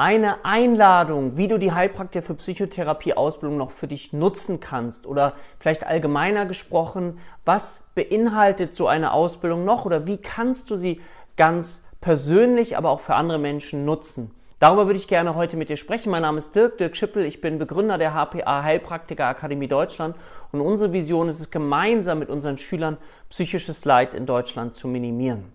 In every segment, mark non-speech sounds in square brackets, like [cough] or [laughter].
eine Einladung, wie du die Heilpraktiker für Psychotherapie-Ausbildung noch für dich nutzen kannst oder vielleicht allgemeiner gesprochen, was beinhaltet so eine Ausbildung noch oder wie kannst du sie ganz persönlich, aber auch für andere Menschen nutzen. Darüber würde ich gerne heute mit dir sprechen. Mein Name ist Dirk, Dirk Schippel. Ich bin Begründer der HPA Heilpraktiker Akademie Deutschland und unsere Vision ist es, gemeinsam mit unseren Schülern psychisches Leid in Deutschland zu minimieren.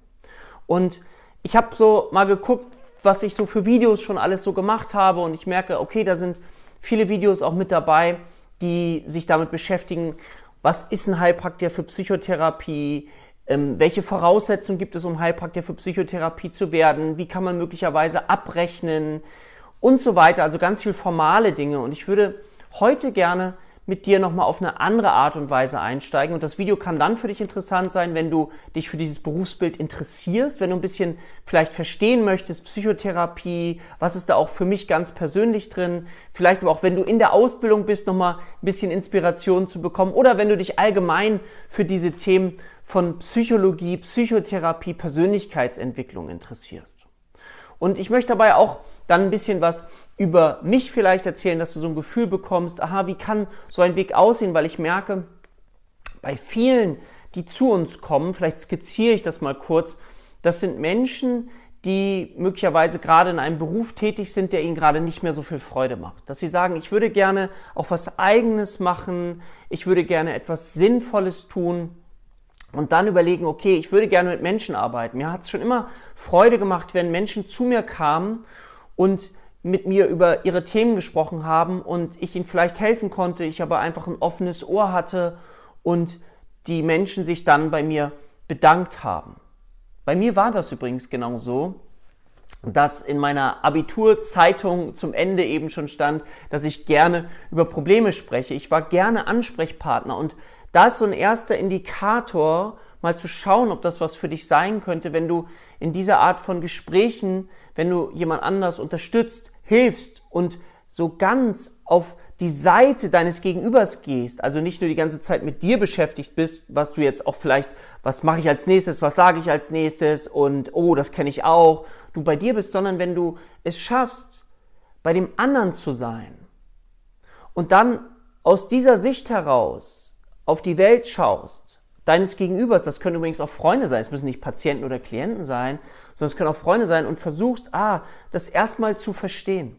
Und ich habe so mal geguckt, was ich so für Videos schon alles so gemacht habe. Und ich merke, okay, da sind viele Videos auch mit dabei, die sich damit beschäftigen, was ist ein Heilpraktiker für Psychotherapie, ähm, welche Voraussetzungen gibt es, um Heilpraktiker für Psychotherapie zu werden, wie kann man möglicherweise abrechnen? Und so weiter. Also ganz viel formale Dinge. Und ich würde heute gerne mit dir nochmal auf eine andere Art und Weise einsteigen. Und das Video kann dann für dich interessant sein, wenn du dich für dieses Berufsbild interessierst, wenn du ein bisschen vielleicht verstehen möchtest, Psychotherapie, was ist da auch für mich ganz persönlich drin. Vielleicht aber auch, wenn du in der Ausbildung bist, nochmal ein bisschen Inspiration zu bekommen. Oder wenn du dich allgemein für diese Themen von Psychologie, Psychotherapie, Persönlichkeitsentwicklung interessierst. Und ich möchte dabei auch dann ein bisschen was über mich vielleicht erzählen, dass du so ein Gefühl bekommst, aha, wie kann so ein Weg aussehen, weil ich merke, bei vielen, die zu uns kommen, vielleicht skizziere ich das mal kurz, das sind Menschen, die möglicherweise gerade in einem Beruf tätig sind, der ihnen gerade nicht mehr so viel Freude macht. Dass sie sagen, ich würde gerne auch was eigenes machen, ich würde gerne etwas Sinnvolles tun und dann überlegen, okay, ich würde gerne mit Menschen arbeiten. Mir hat es schon immer Freude gemacht, wenn Menschen zu mir kamen und mit mir über ihre Themen gesprochen haben und ich ihnen vielleicht helfen konnte, ich aber einfach ein offenes Ohr hatte und die Menschen sich dann bei mir bedankt haben. Bei mir war das übrigens genau so, dass in meiner Abiturzeitung zum Ende eben schon stand, dass ich gerne über Probleme spreche. Ich war gerne Ansprechpartner und da ist so ein erster Indikator, mal zu schauen, ob das was für dich sein könnte, wenn du in dieser Art von Gesprächen, wenn du jemand anders unterstützt, hilfst und so ganz auf die Seite deines Gegenübers gehst, also nicht nur die ganze Zeit mit dir beschäftigt bist, was du jetzt auch vielleicht, was mache ich als nächstes, was sage ich als nächstes und oh, das kenne ich auch, du bei dir bist, sondern wenn du es schaffst, bei dem anderen zu sein und dann aus dieser Sicht heraus auf die Welt schaust, deines Gegenübers, das können übrigens auch Freunde sein, es müssen nicht Patienten oder Klienten sein, sondern es können auch Freunde sein und versuchst, ah, das erstmal zu verstehen.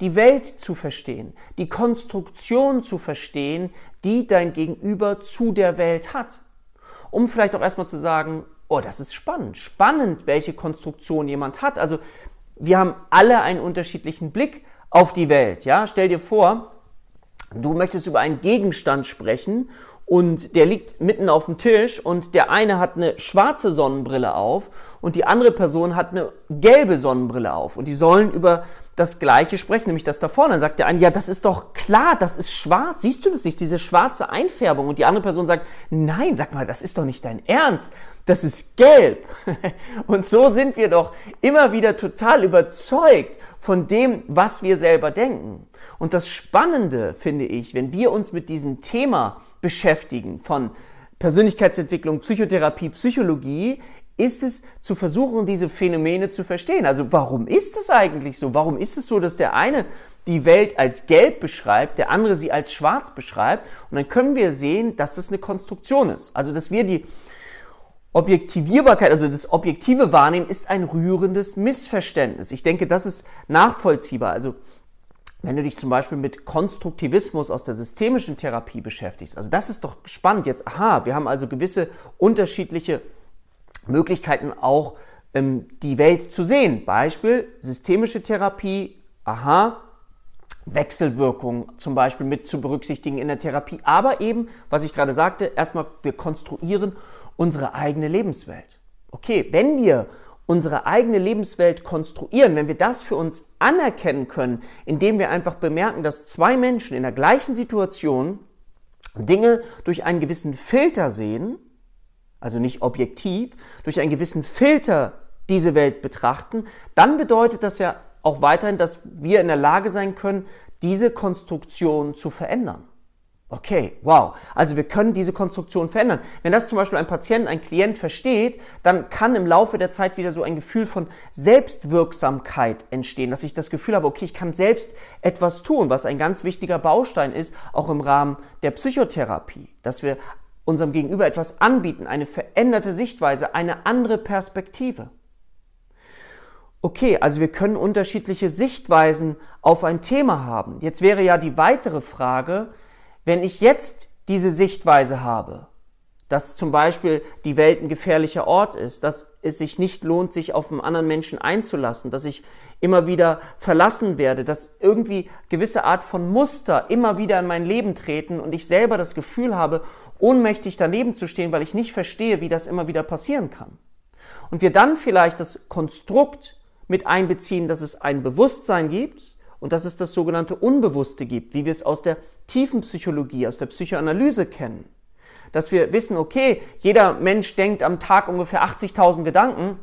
Die Welt zu verstehen, die Konstruktion zu verstehen, die dein Gegenüber zu der Welt hat. Um vielleicht auch erstmal zu sagen, oh, das ist spannend. Spannend, welche Konstruktion jemand hat. Also, wir haben alle einen unterschiedlichen Blick auf die Welt. Ja, stell dir vor, du möchtest über einen Gegenstand sprechen und der liegt mitten auf dem Tisch und der eine hat eine schwarze Sonnenbrille auf und die andere Person hat eine gelbe Sonnenbrille auf und die sollen über das Gleiche sprechen, nämlich das da vorne. Dann sagt der eine, ja, das ist doch klar, das ist schwarz. Siehst du das nicht, diese schwarze Einfärbung? Und die andere Person sagt, nein, sag mal, das ist doch nicht dein Ernst. Das ist gelb. [laughs] Und so sind wir doch immer wieder total überzeugt von dem, was wir selber denken. Und das Spannende finde ich, wenn wir uns mit diesem Thema beschäftigen von Persönlichkeitsentwicklung, Psychotherapie, Psychologie, ist es zu versuchen, diese Phänomene zu verstehen. Also warum ist es eigentlich so? Warum ist es so, dass der eine die Welt als gelb beschreibt, der andere sie als schwarz beschreibt? Und dann können wir sehen, dass das eine Konstruktion ist. Also dass wir die Objektivierbarkeit, also das objektive Wahrnehmen, ist ein rührendes Missverständnis. Ich denke, das ist nachvollziehbar. Also wenn du dich zum Beispiel mit Konstruktivismus aus der systemischen Therapie beschäftigst, also das ist doch spannend jetzt. Aha, wir haben also gewisse unterschiedliche Möglichkeiten auch ähm, die Welt zu sehen. Beispiel systemische Therapie, aha, Wechselwirkung zum Beispiel mit zu berücksichtigen in der Therapie, aber eben, was ich gerade sagte, erstmal, wir konstruieren unsere eigene Lebenswelt. Okay, wenn wir unsere eigene Lebenswelt konstruieren, wenn wir das für uns anerkennen können, indem wir einfach bemerken, dass zwei Menschen in der gleichen Situation Dinge durch einen gewissen Filter sehen, also nicht objektiv, durch einen gewissen Filter diese Welt betrachten, dann bedeutet das ja auch weiterhin, dass wir in der Lage sein können, diese Konstruktion zu verändern. Okay, wow. Also wir können diese Konstruktion verändern. Wenn das zum Beispiel ein Patient, ein Klient versteht, dann kann im Laufe der Zeit wieder so ein Gefühl von Selbstwirksamkeit entstehen, dass ich das Gefühl habe, okay, ich kann selbst etwas tun, was ein ganz wichtiger Baustein ist, auch im Rahmen der Psychotherapie, dass wir unserem Gegenüber etwas anbieten, eine veränderte Sichtweise, eine andere Perspektive. Okay, also wir können unterschiedliche Sichtweisen auf ein Thema haben. Jetzt wäre ja die weitere Frage, wenn ich jetzt diese Sichtweise habe, dass zum Beispiel die Welt ein gefährlicher Ort ist, dass es sich nicht lohnt, sich auf einen anderen Menschen einzulassen, dass ich immer wieder verlassen werde, dass irgendwie gewisse Art von Muster immer wieder in mein Leben treten und ich selber das Gefühl habe, ohnmächtig daneben zu stehen, weil ich nicht verstehe, wie das immer wieder passieren kann. Und wir dann vielleicht das Konstrukt mit einbeziehen, dass es ein Bewusstsein gibt, und dass es das sogenannte Unbewusste gibt, wie wir es aus der tiefen Psychologie, aus der Psychoanalyse kennen. Dass wir wissen, okay, jeder Mensch denkt am Tag ungefähr 80.000 Gedanken,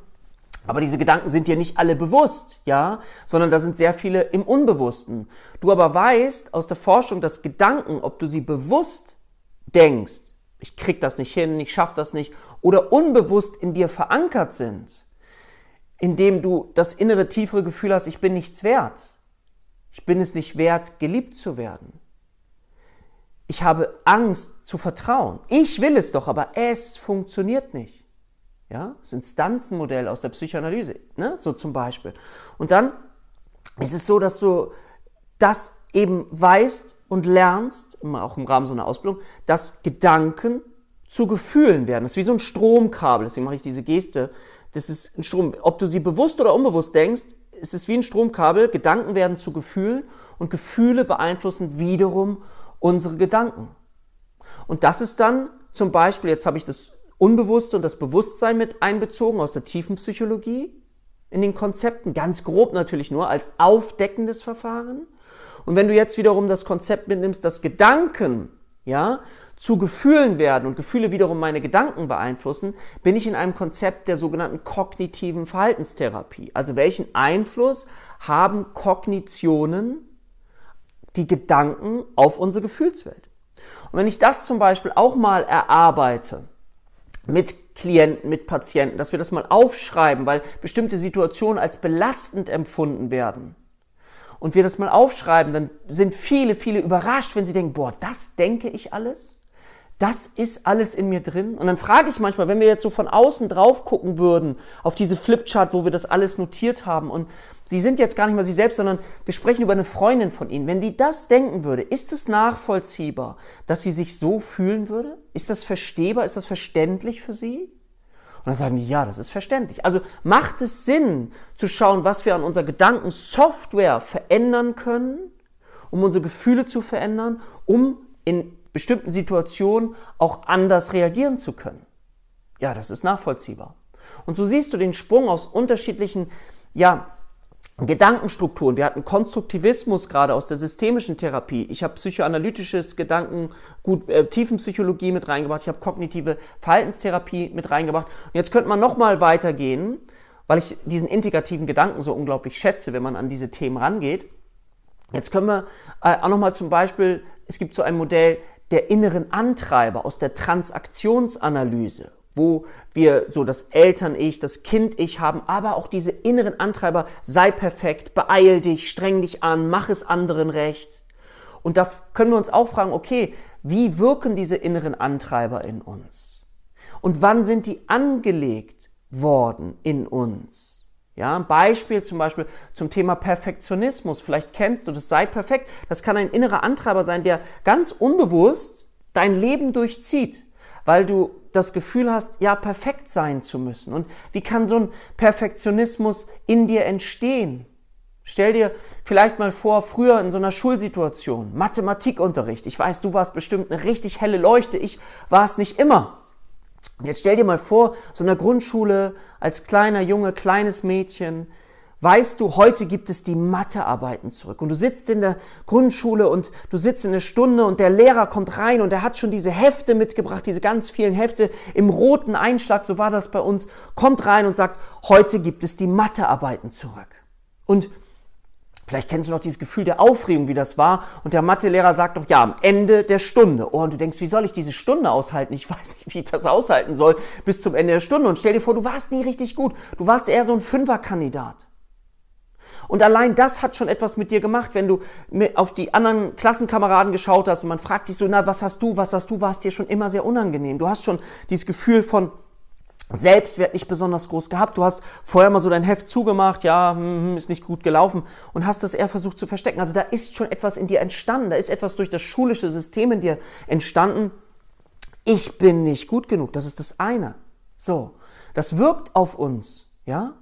aber diese Gedanken sind dir nicht alle bewusst, ja, sondern da sind sehr viele im Unbewussten. Du aber weißt aus der Forschung, dass Gedanken, ob du sie bewusst denkst, ich krieg das nicht hin, ich schaff das nicht, oder unbewusst in dir verankert sind, indem du das innere tiefere Gefühl hast, ich bin nichts wert, ich bin es nicht wert, geliebt zu werden. Ich habe Angst zu vertrauen. Ich will es doch, aber es funktioniert nicht. Ja, das Instanzenmodell aus der Psychoanalyse, ne? so zum Beispiel. Und dann ist es so, dass du das eben weißt und lernst, auch im Rahmen so einer Ausbildung, dass Gedanken zu Gefühlen werden. Das ist wie so ein Stromkabel, deswegen mache ich diese Geste. Das ist ein Strom. Ob du sie bewusst oder unbewusst denkst, es ist wie ein Stromkabel, Gedanken werden zu Gefühlen und Gefühle beeinflussen wiederum unsere Gedanken. Und das ist dann zum Beispiel, jetzt habe ich das Unbewusste und das Bewusstsein mit einbezogen aus der tiefen Psychologie in den Konzepten, ganz grob natürlich nur als aufdeckendes Verfahren. Und wenn du jetzt wiederum das Konzept mitnimmst, dass Gedanken ja, zu Gefühlen werden und Gefühle wiederum meine Gedanken beeinflussen, bin ich in einem Konzept der sogenannten kognitiven Verhaltenstherapie. Also welchen Einfluss haben Kognitionen, die Gedanken auf unsere Gefühlswelt? Und wenn ich das zum Beispiel auch mal erarbeite, mit Klienten, mit Patienten, dass wir das mal aufschreiben, weil bestimmte Situationen als belastend empfunden werden, und wir das mal aufschreiben, dann sind viele, viele überrascht, wenn sie denken, boah, das denke ich alles? Das ist alles in mir drin. Und dann frage ich manchmal, wenn wir jetzt so von außen drauf gucken würden, auf diese Flipchart, wo wir das alles notiert haben, und Sie sind jetzt gar nicht mal Sie selbst, sondern wir sprechen über eine Freundin von Ihnen. Wenn die das denken würde, ist es nachvollziehbar, dass sie sich so fühlen würde? Ist das verstehbar? Ist das verständlich für Sie? Und dann sagen die, ja, das ist verständlich. Also macht es Sinn zu schauen, was wir an unserer Gedankensoftware verändern können, um unsere Gefühle zu verändern, um in bestimmten Situationen auch anders reagieren zu können. Ja, das ist nachvollziehbar. Und so siehst du den Sprung aus unterschiedlichen, ja, Gedankenstrukturen. Wir hatten Konstruktivismus gerade aus der systemischen Therapie. Ich habe psychoanalytisches Gedanken, gut äh, Tiefenpsychologie mit reingebracht. Ich habe kognitive Verhaltenstherapie mit reingebracht. Und jetzt könnte man noch mal weitergehen, weil ich diesen integrativen Gedanken so unglaublich schätze, wenn man an diese Themen rangeht. Jetzt können wir äh, auch noch mal zum Beispiel, es gibt so ein Modell der inneren Antreiber aus der Transaktionsanalyse wo wir so das Eltern-Ich, das Kind-Ich haben, aber auch diese inneren Antreiber, sei perfekt, beeil dich, streng dich an, mach es anderen recht. Und da können wir uns auch fragen, okay, wie wirken diese inneren Antreiber in uns? Und wann sind die angelegt worden in uns? Ja, ein Beispiel zum Beispiel zum Thema Perfektionismus. Vielleicht kennst du das, sei perfekt. Das kann ein innerer Antreiber sein, der ganz unbewusst dein Leben durchzieht weil du das Gefühl hast, ja, perfekt sein zu müssen. Und wie kann so ein Perfektionismus in dir entstehen? Stell dir vielleicht mal vor, früher in so einer Schulsituation, Mathematikunterricht. Ich weiß, du warst bestimmt eine richtig helle Leuchte. Ich war es nicht immer. Jetzt stell dir mal vor, so einer Grundschule als kleiner Junge, kleines Mädchen, weißt du, heute gibt es die Mathearbeiten zurück. Und du sitzt in der Grundschule und du sitzt in der Stunde und der Lehrer kommt rein und er hat schon diese Hefte mitgebracht, diese ganz vielen Hefte im roten Einschlag, so war das bei uns, kommt rein und sagt, heute gibt es die Mathearbeiten zurück. Und Vielleicht kennst du noch dieses Gefühl der Aufregung, wie das war. Und der Mathelehrer sagt doch, ja, am Ende der Stunde. Oh, und du denkst, wie soll ich diese Stunde aushalten? Ich [laughs] weiß nicht, wie ich das aushalten soll bis zum Ende der Stunde. Und stell dir vor, du warst nie richtig gut. Du warst eher so ein Fünferkandidat. Und allein das hat schon etwas mit dir gemacht, wenn du auf die anderen Klassenkameraden geschaut hast und man fragt dich so, na, was hast du, was hast du, war es dir schon immer sehr unangenehm. Du hast schon dieses Gefühl von, Selbstwert nicht besonders groß gehabt. Du hast vorher mal so dein Heft zugemacht, ja, hm, hm, ist nicht gut gelaufen und hast das eher versucht zu verstecken. Also da ist schon etwas in dir entstanden, da ist etwas durch das schulische System in dir entstanden. Ich bin nicht gut genug, das ist das eine. So, das wirkt auf uns, ja?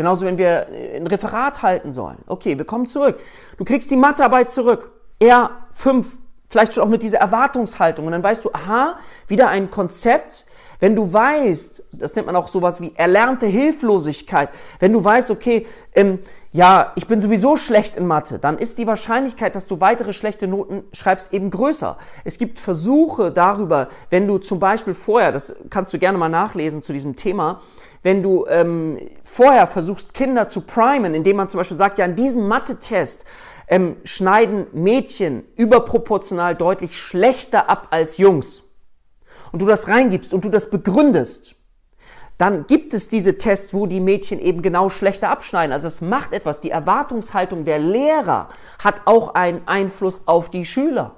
Genauso, wenn wir ein Referat halten sollen. Okay, wir kommen zurück. Du kriegst die Mathearbeit zurück. Er fünf, vielleicht schon auch mit dieser Erwartungshaltung. Und dann weißt du, aha, wieder ein Konzept, wenn du weißt, das nennt man auch sowas wie erlernte Hilflosigkeit, wenn du weißt, okay, ähm, ja, ich bin sowieso schlecht in Mathe, dann ist die Wahrscheinlichkeit, dass du weitere schlechte Noten schreibst, eben größer. Es gibt Versuche darüber, wenn du zum Beispiel vorher, das kannst du gerne mal nachlesen zu diesem Thema, wenn du ähm, vorher versuchst, Kinder zu primen, indem man zum Beispiel sagt, ja, in diesem Mathe-Test ähm, schneiden Mädchen überproportional deutlich schlechter ab als Jungs und du das reingibst und du das begründest, dann gibt es diese Tests, wo die Mädchen eben genau schlechter abschneiden. Also es macht etwas. Die Erwartungshaltung der Lehrer hat auch einen Einfluss auf die Schüler.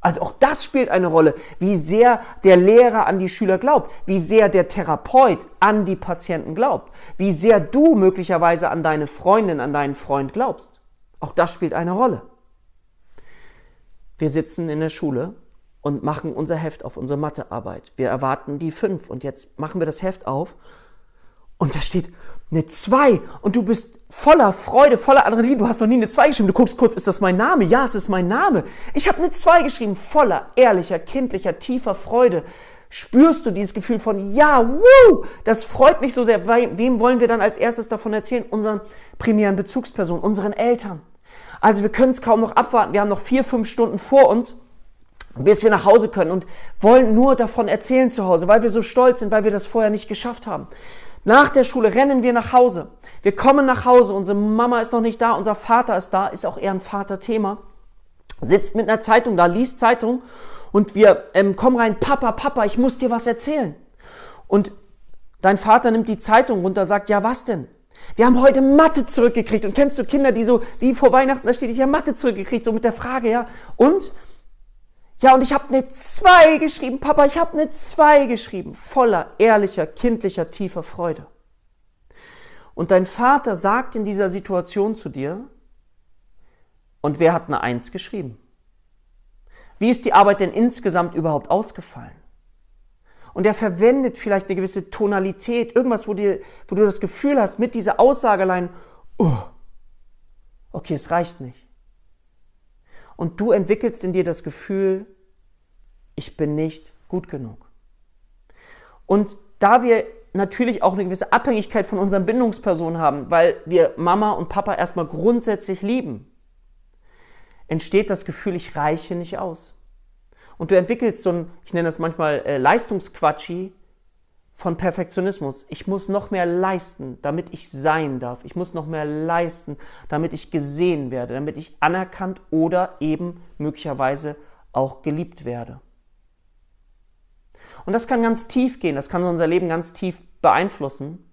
Also auch das spielt eine Rolle, wie sehr der Lehrer an die Schüler glaubt, wie sehr der Therapeut an die Patienten glaubt, wie sehr du möglicherweise an deine Freundin, an deinen Freund glaubst. Auch das spielt eine Rolle. Wir sitzen in der Schule und machen unser Heft auf, unsere Mathearbeit. Wir erwarten die fünf und jetzt machen wir das Heft auf und da steht eine zwei und du bist voller Freude, voller Adrenalin. Du hast noch nie eine zwei geschrieben. Du guckst kurz, ist das mein Name? Ja, es ist mein Name. Ich habe eine zwei geschrieben, voller ehrlicher, kindlicher, tiefer Freude. Spürst du dieses Gefühl von, ja, wuh, das freut mich so sehr. Wem wollen wir dann als erstes davon erzählen? Unseren primären Bezugspersonen, unseren Eltern. Also wir können es kaum noch abwarten. Wir haben noch vier, fünf Stunden vor uns bis wir nach Hause können und wollen nur davon erzählen zu Hause, weil wir so stolz sind, weil wir das vorher nicht geschafft haben. Nach der Schule rennen wir nach Hause. Wir kommen nach Hause, unsere Mama ist noch nicht da, unser Vater ist da, ist auch eher ein Vaterthema. Sitzt mit einer Zeitung da, liest Zeitung und wir ähm, kommen rein, Papa, Papa, ich muss dir was erzählen. Und dein Vater nimmt die Zeitung runter, sagt, ja, was denn? Wir haben heute Mathe zurückgekriegt. Und kennst du Kinder, die so, wie vor Weihnachten, da steht, ich habe Mathe zurückgekriegt, so mit der Frage, ja. Und ja, und ich habe eine 2 geschrieben, Papa, ich habe eine 2 geschrieben, voller ehrlicher, kindlicher, tiefer Freude. Und dein Vater sagt in dieser Situation zu dir, und wer hat eine 1 geschrieben? Wie ist die Arbeit denn insgesamt überhaupt ausgefallen? Und er verwendet vielleicht eine gewisse Tonalität, irgendwas, wo, dir, wo du das Gefühl hast, mit dieser Aussage allein, oh, okay, es reicht nicht und du entwickelst in dir das Gefühl, ich bin nicht gut genug. Und da wir natürlich auch eine gewisse Abhängigkeit von unseren Bindungspersonen haben, weil wir Mama und Papa erstmal grundsätzlich lieben, entsteht das Gefühl, ich reiche nicht aus. Und du entwickelst so ein, ich nenne das manchmal äh, Leistungsquatschi, von Perfektionismus. Ich muss noch mehr leisten, damit ich sein darf. Ich muss noch mehr leisten, damit ich gesehen werde, damit ich anerkannt oder eben möglicherweise auch geliebt werde. Und das kann ganz tief gehen, das kann unser Leben ganz tief beeinflussen.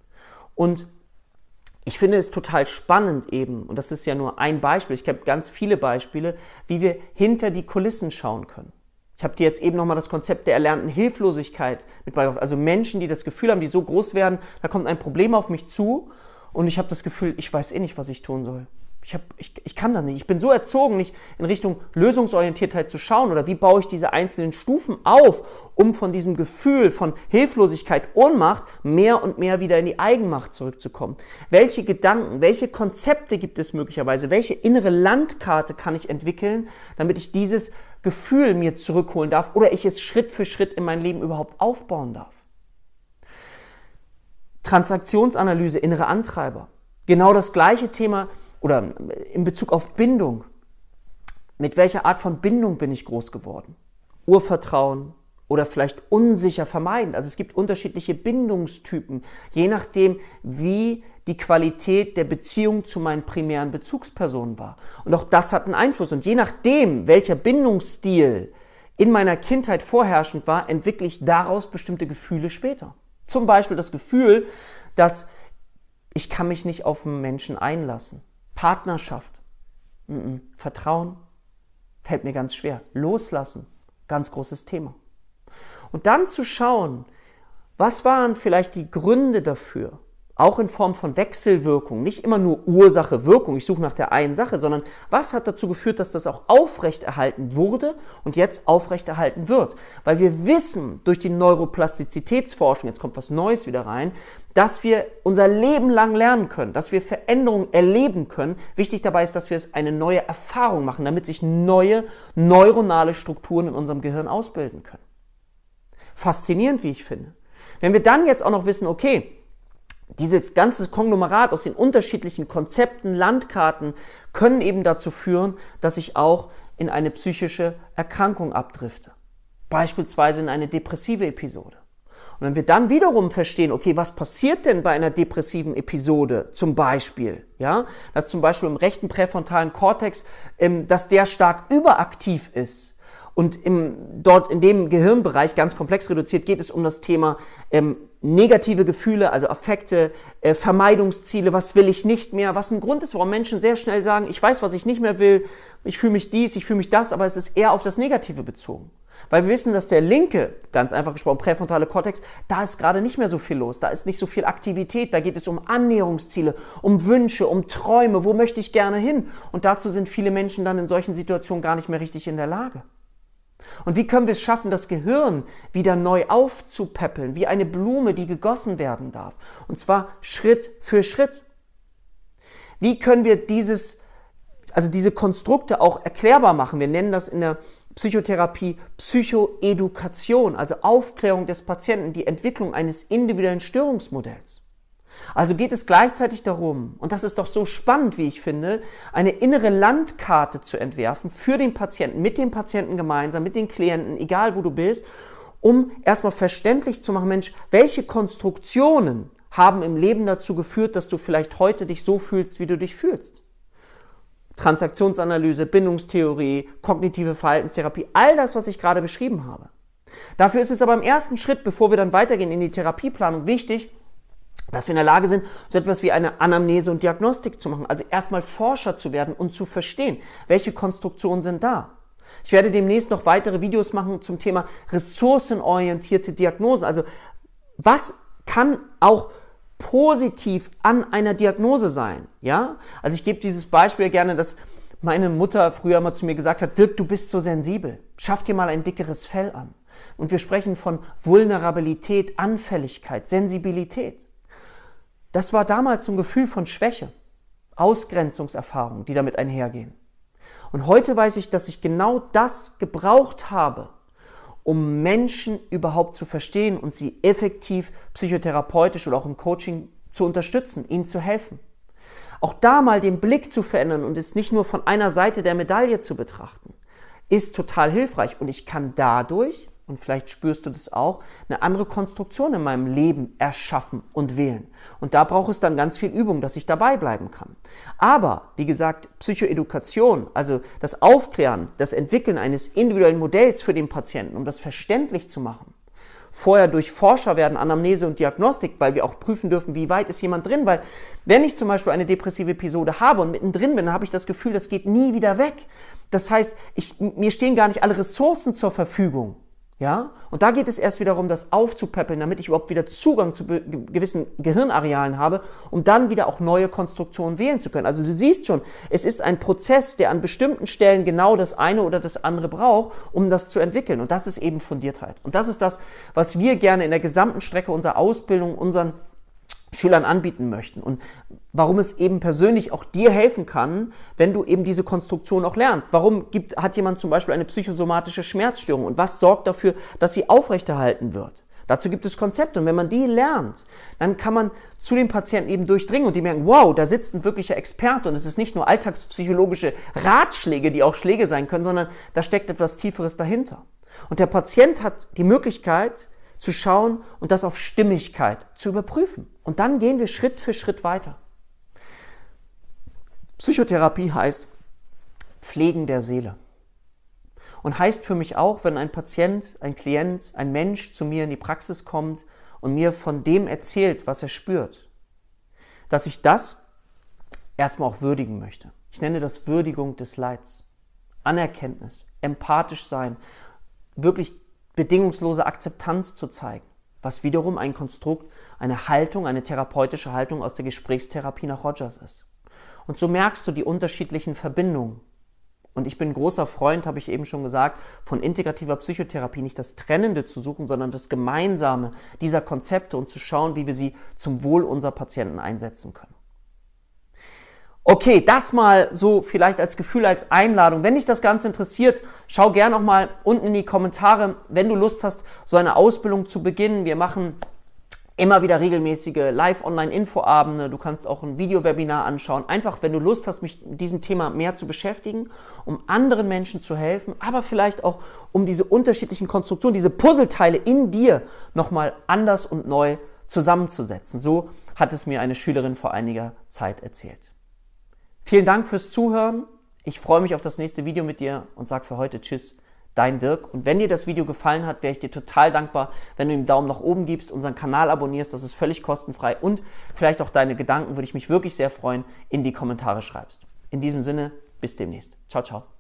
Und ich finde es total spannend eben, und das ist ja nur ein Beispiel, ich habe ganz viele Beispiele, wie wir hinter die Kulissen schauen können. Ich habe dir jetzt eben nochmal das Konzept der erlernten Hilflosigkeit mit beigebracht. Also Menschen, die das Gefühl haben, die so groß werden, da kommt ein Problem auf mich zu und ich habe das Gefühl, ich weiß eh nicht, was ich tun soll. Ich, hab, ich, ich kann da nicht. Ich bin so erzogen, nicht in Richtung Lösungsorientiertheit zu schauen oder wie baue ich diese einzelnen Stufen auf, um von diesem Gefühl von Hilflosigkeit, Ohnmacht mehr und mehr wieder in die Eigenmacht zurückzukommen. Welche Gedanken, welche Konzepte gibt es möglicherweise? Welche innere Landkarte kann ich entwickeln, damit ich dieses Gefühl mir zurückholen darf oder ich es Schritt für Schritt in mein Leben überhaupt aufbauen darf? Transaktionsanalyse, innere Antreiber. Genau das gleiche Thema oder in Bezug auf Bindung. Mit welcher Art von Bindung bin ich groß geworden? Urvertrauen, oder vielleicht unsicher vermeiden. Also es gibt unterschiedliche Bindungstypen, je nachdem, wie die Qualität der Beziehung zu meinen primären Bezugspersonen war. Und auch das hat einen Einfluss. Und je nachdem, welcher Bindungsstil in meiner Kindheit vorherrschend war, entwickle ich daraus bestimmte Gefühle später. Zum Beispiel das Gefühl, dass ich kann mich nicht auf einen Menschen einlassen. Partnerschaft, mm -mm. Vertrauen fällt mir ganz schwer. Loslassen, ganz großes Thema. Und dann zu schauen, was waren vielleicht die Gründe dafür, auch in Form von Wechselwirkung, nicht immer nur Ursache, Wirkung, ich suche nach der einen Sache, sondern was hat dazu geführt, dass das auch aufrechterhalten wurde und jetzt aufrechterhalten wird? Weil wir wissen durch die Neuroplastizitätsforschung, jetzt kommt was Neues wieder rein, dass wir unser Leben lang lernen können, dass wir Veränderungen erleben können. Wichtig dabei ist, dass wir es eine neue Erfahrung machen, damit sich neue neuronale Strukturen in unserem Gehirn ausbilden können. Faszinierend, wie ich finde. Wenn wir dann jetzt auch noch wissen, okay, dieses ganze Konglomerat aus den unterschiedlichen Konzepten, Landkarten können eben dazu führen, dass ich auch in eine psychische Erkrankung abdrifte. Beispielsweise in eine depressive Episode. Und wenn wir dann wiederum verstehen, okay, was passiert denn bei einer depressiven Episode zum Beispiel, ja, dass zum Beispiel im rechten präfrontalen Kortex, ähm, dass der stark überaktiv ist, und im, dort in dem Gehirnbereich, ganz komplex reduziert, geht es um das Thema ähm, negative Gefühle, also Affekte, äh, Vermeidungsziele, was will ich nicht mehr, was ein Grund ist, warum Menschen sehr schnell sagen, ich weiß, was ich nicht mehr will, ich fühle mich dies, ich fühle mich das, aber es ist eher auf das Negative bezogen. Weil wir wissen, dass der linke, ganz einfach gesprochen, präfrontale Kortex, da ist gerade nicht mehr so viel los, da ist nicht so viel Aktivität, da geht es um Annäherungsziele, um Wünsche, um Träume, wo möchte ich gerne hin? Und dazu sind viele Menschen dann in solchen Situationen gar nicht mehr richtig in der Lage. Und wie können wir es schaffen, das Gehirn wieder neu aufzupäppeln, wie eine Blume, die gegossen werden darf? Und zwar Schritt für Schritt. Wie können wir dieses, also diese Konstrukte auch erklärbar machen? Wir nennen das in der Psychotherapie Psychoedukation, also Aufklärung des Patienten, die Entwicklung eines individuellen Störungsmodells. Also geht es gleichzeitig darum, und das ist doch so spannend, wie ich finde, eine innere Landkarte zu entwerfen für den Patienten, mit dem Patienten gemeinsam, mit den Klienten, egal wo du bist, um erstmal verständlich zu machen, Mensch, welche Konstruktionen haben im Leben dazu geführt, dass du vielleicht heute dich so fühlst, wie du dich fühlst. Transaktionsanalyse, Bindungstheorie, kognitive Verhaltenstherapie, all das, was ich gerade beschrieben habe. Dafür ist es aber im ersten Schritt, bevor wir dann weitergehen in die Therapieplanung, wichtig, dass wir in der Lage sind, so etwas wie eine Anamnese und Diagnostik zu machen. Also erstmal Forscher zu werden und zu verstehen, welche Konstruktionen sind da. Ich werde demnächst noch weitere Videos machen zum Thema ressourcenorientierte Diagnose. Also was kann auch positiv an einer Diagnose sein? Ja? Also ich gebe dieses Beispiel gerne, dass meine Mutter früher mal zu mir gesagt hat, Dirk, du bist so sensibel. Schaff dir mal ein dickeres Fell an. Und wir sprechen von Vulnerabilität, Anfälligkeit, Sensibilität. Das war damals ein Gefühl von Schwäche, Ausgrenzungserfahrungen, die damit einhergehen. Und heute weiß ich, dass ich genau das gebraucht habe, um Menschen überhaupt zu verstehen und sie effektiv psychotherapeutisch oder auch im Coaching zu unterstützen, ihnen zu helfen. Auch da mal den Blick zu verändern und es nicht nur von einer Seite der Medaille zu betrachten, ist total hilfreich. Und ich kann dadurch und vielleicht spürst du das auch, eine andere Konstruktion in meinem Leben erschaffen und wählen. Und da braucht es dann ganz viel Übung, dass ich dabei bleiben kann. Aber, wie gesagt, Psychoedukation, also das Aufklären, das Entwickeln eines individuellen Modells für den Patienten, um das verständlich zu machen, vorher durch Forscher werden, Anamnese und Diagnostik, weil wir auch prüfen dürfen, wie weit ist jemand drin, weil wenn ich zum Beispiel eine depressive Episode habe und mittendrin bin, dann habe ich das Gefühl, das geht nie wieder weg. Das heißt, ich, mir stehen gar nicht alle Ressourcen zur Verfügung. Ja? Und da geht es erst wieder darum, das aufzupäppeln, damit ich überhaupt wieder Zugang zu gewissen Gehirnarealen habe, um dann wieder auch neue Konstruktionen wählen zu können. Also du siehst schon, es ist ein Prozess, der an bestimmten Stellen genau das eine oder das andere braucht, um das zu entwickeln. Und das ist eben Fundiertheit. Und das ist das, was wir gerne in der gesamten Strecke unserer Ausbildung, unseren Schülern anbieten möchten und warum es eben persönlich auch dir helfen kann, wenn du eben diese Konstruktion auch lernst. Warum gibt, hat jemand zum Beispiel eine psychosomatische Schmerzstörung und was sorgt dafür, dass sie aufrechterhalten wird? Dazu gibt es Konzepte und wenn man die lernt, dann kann man zu den Patienten eben durchdringen und die merken, wow, da sitzt ein wirklicher Experte und es ist nicht nur alltagspsychologische Ratschläge, die auch Schläge sein können, sondern da steckt etwas Tieferes dahinter. Und der Patient hat die Möglichkeit zu schauen und das auf Stimmigkeit zu überprüfen. Und dann gehen wir Schritt für Schritt weiter. Psychotherapie heißt Pflegen der Seele. Und heißt für mich auch, wenn ein Patient, ein Klient, ein Mensch zu mir in die Praxis kommt und mir von dem erzählt, was er spürt, dass ich das erstmal auch würdigen möchte. Ich nenne das Würdigung des Leids. Anerkenntnis, empathisch sein, wirklich bedingungslose Akzeptanz zu zeigen, was wiederum ein Konstrukt, eine Haltung, eine therapeutische Haltung aus der Gesprächstherapie nach Rogers ist. Und so merkst du die unterschiedlichen Verbindungen. Und ich bin großer Freund, habe ich eben schon gesagt, von integrativer Psychotherapie nicht das Trennende zu suchen, sondern das Gemeinsame dieser Konzepte und zu schauen, wie wir sie zum Wohl unserer Patienten einsetzen können. Okay, das mal so vielleicht als Gefühl, als Einladung. Wenn dich das Ganze interessiert, schau gerne noch mal unten in die Kommentare, wenn du Lust hast, so eine Ausbildung zu beginnen. Wir machen immer wieder regelmäßige Live-Online-Infoabende. Du kannst auch ein Video-Webinar anschauen. Einfach, wenn du Lust hast, mich mit diesem Thema mehr zu beschäftigen, um anderen Menschen zu helfen, aber vielleicht auch um diese unterschiedlichen Konstruktionen, diese Puzzleteile in dir nochmal anders und neu zusammenzusetzen. So hat es mir eine Schülerin vor einiger Zeit erzählt. Vielen Dank fürs Zuhören. Ich freue mich auf das nächste Video mit dir und sage für heute Tschüss, dein Dirk. Und wenn dir das Video gefallen hat, wäre ich dir total dankbar, wenn du ihm Daumen nach oben gibst, unseren Kanal abonnierst, das ist völlig kostenfrei und vielleicht auch deine Gedanken, würde ich mich wirklich sehr freuen, in die Kommentare schreibst. In diesem Sinne, bis demnächst. Ciao, ciao.